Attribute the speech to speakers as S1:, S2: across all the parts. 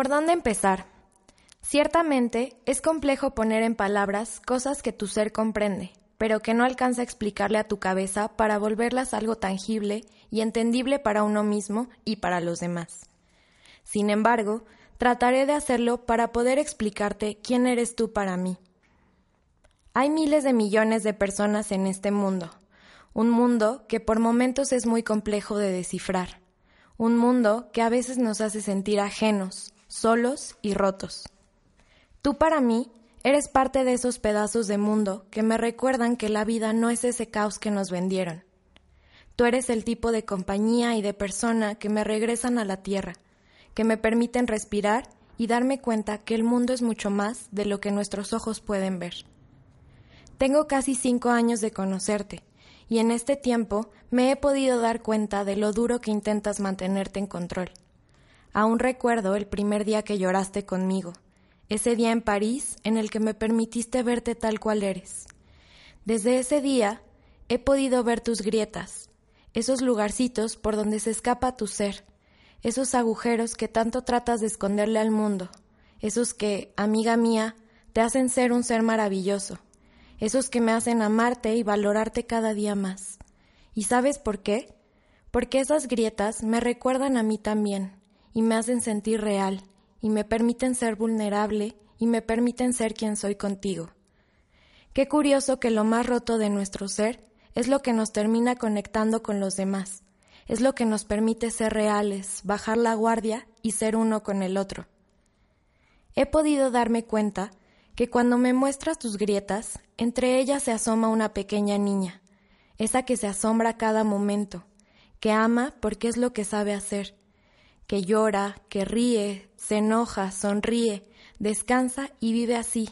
S1: ¿Por dónde empezar? Ciertamente es complejo poner en palabras cosas que tu ser comprende, pero que no alcanza a explicarle a tu cabeza para volverlas algo tangible y entendible para uno mismo y para los demás. Sin embargo, trataré de hacerlo para poder explicarte quién eres tú para mí. Hay miles de millones de personas en este mundo, un mundo que por momentos es muy complejo de descifrar, un mundo que a veces nos hace sentir ajenos, solos y rotos. Tú para mí eres parte de esos pedazos de mundo que me recuerdan que la vida no es ese caos que nos vendieron. Tú eres el tipo de compañía y de persona que me regresan a la tierra, que me permiten respirar y darme cuenta que el mundo es mucho más de lo que nuestros ojos pueden ver. Tengo casi cinco años de conocerte, y en este tiempo me he podido dar cuenta de lo duro que intentas mantenerte en control. Aún recuerdo el primer día que lloraste conmigo, ese día en París en el que me permitiste verte tal cual eres. Desde ese día he podido ver tus grietas, esos lugarcitos por donde se escapa tu ser, esos agujeros que tanto tratas de esconderle al mundo, esos que, amiga mía, te hacen ser un ser maravilloso, esos que me hacen amarte y valorarte cada día más. ¿Y sabes por qué? Porque esas grietas me recuerdan a mí también y me hacen sentir real, y me permiten ser vulnerable y me permiten ser quien soy contigo. Qué curioso que lo más roto de nuestro ser es lo que nos termina conectando con los demás, es lo que nos permite ser reales, bajar la guardia y ser uno con el otro. He podido darme cuenta que cuando me muestras tus grietas, entre ellas se asoma una pequeña niña, esa que se asombra cada momento, que ama porque es lo que sabe hacer, que llora, que ríe, se enoja, sonríe, descansa y vive así,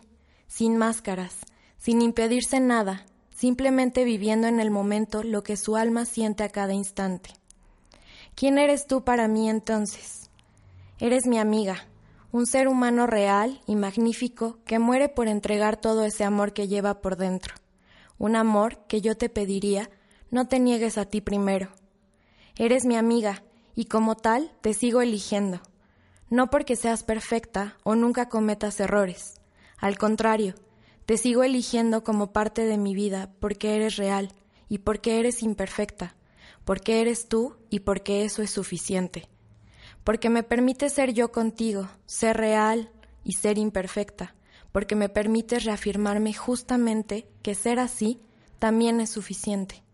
S1: sin máscaras, sin impedirse nada, simplemente viviendo en el momento lo que su alma siente a cada instante. ¿Quién eres tú para mí entonces? Eres mi amiga, un ser humano real y magnífico que muere por entregar todo ese amor que lleva por dentro, un amor que yo te pediría no te niegues a ti primero. Eres mi amiga, y como tal te sigo eligiendo, no porque seas perfecta o nunca cometas errores, al contrario, te sigo eligiendo como parte de mi vida porque eres real y porque eres imperfecta, porque eres tú y porque eso es suficiente, porque me permite ser yo contigo, ser real y ser imperfecta, porque me permites reafirmarme justamente que ser así también es suficiente.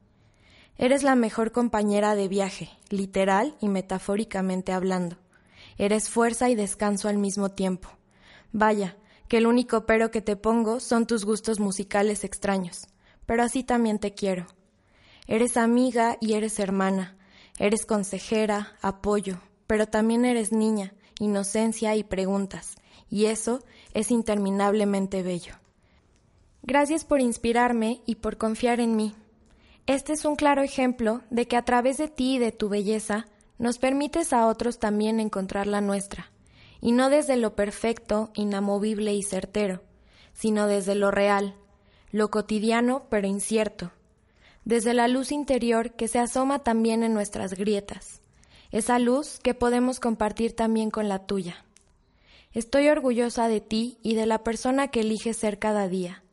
S1: Eres la mejor compañera de viaje, literal y metafóricamente hablando. Eres fuerza y descanso al mismo tiempo. Vaya, que el único pero que te pongo son tus gustos musicales extraños, pero así también te quiero. Eres amiga y eres hermana, eres consejera, apoyo, pero también eres niña, inocencia y preguntas, y eso es interminablemente bello. Gracias por inspirarme y por confiar en mí. Este es un claro ejemplo de que a través de ti y de tu belleza nos permites a otros también encontrar la nuestra, y no desde lo perfecto, inamovible y certero, sino desde lo real, lo cotidiano pero incierto, desde la luz interior que se asoma también en nuestras grietas, esa luz que podemos compartir también con la tuya. Estoy orgullosa de ti y de la persona que eliges ser cada día.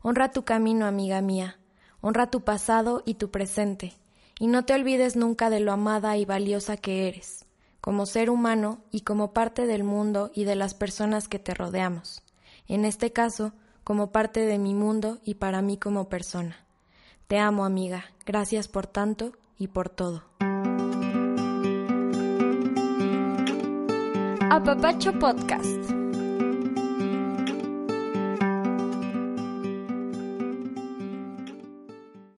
S1: Honra tu camino, amiga mía honra tu pasado y tu presente, y no te olvides nunca de lo amada y valiosa que eres, como ser humano y como parte del mundo y de las personas que te rodeamos, en este caso, como parte de mi mundo y para mí como persona. Te amo, amiga, gracias por tanto y por todo.
S2: Apapacho Podcast.